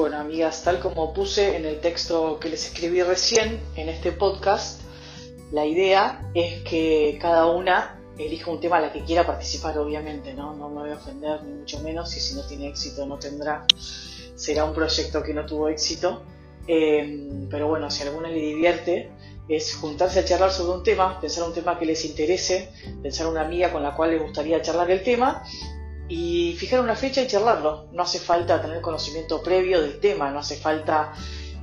Bueno, amigas, tal como puse en el texto que les escribí recién en este podcast, la idea es que cada una elija un tema a la que quiera participar, obviamente, ¿no? No me voy a ofender, ni mucho menos, y si no tiene éxito no tendrá, será un proyecto que no tuvo éxito. Eh, pero bueno, si a alguna le divierte, es juntarse a charlar sobre un tema, pensar un tema que les interese, pensar una amiga con la cual les gustaría charlar el tema y fijar una fecha y charlarlo. No hace falta tener conocimiento previo del tema, no hace falta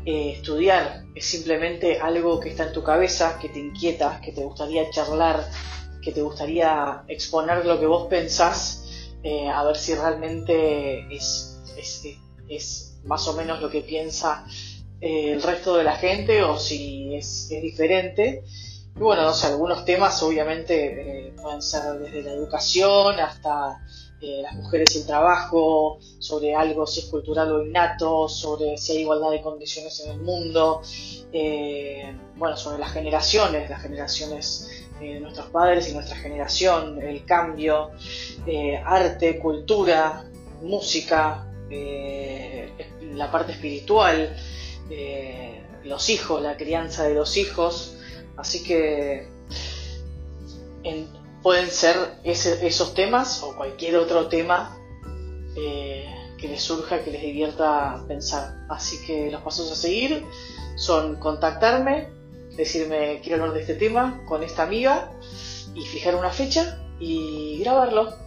eh, estudiar, es simplemente algo que está en tu cabeza, que te inquieta, que te gustaría charlar, que te gustaría exponer lo que vos pensás, eh, a ver si realmente es, es, más o menos lo que piensa eh, el resto de la gente o si es, diferente. Y bueno, no sé, algunos temas obviamente pueden ser desde la educación hasta eh, las mujeres y el trabajo, sobre algo si es cultural o innato, sobre si hay igualdad de condiciones en el mundo, eh, bueno, sobre las generaciones, las generaciones eh, de nuestros padres y nuestra generación, el cambio, arte, cultura, música, la parte espiritual, los hijos, la crianza de los hijos, así que en, pueden ser esos temas o cualquier otro tema eh, que les surja, que les divierta pensar. Así que los pasos a seguir son contactarme, decirme quiero hablar de este tema con esta amiga y fijar una fecha y grabarlo.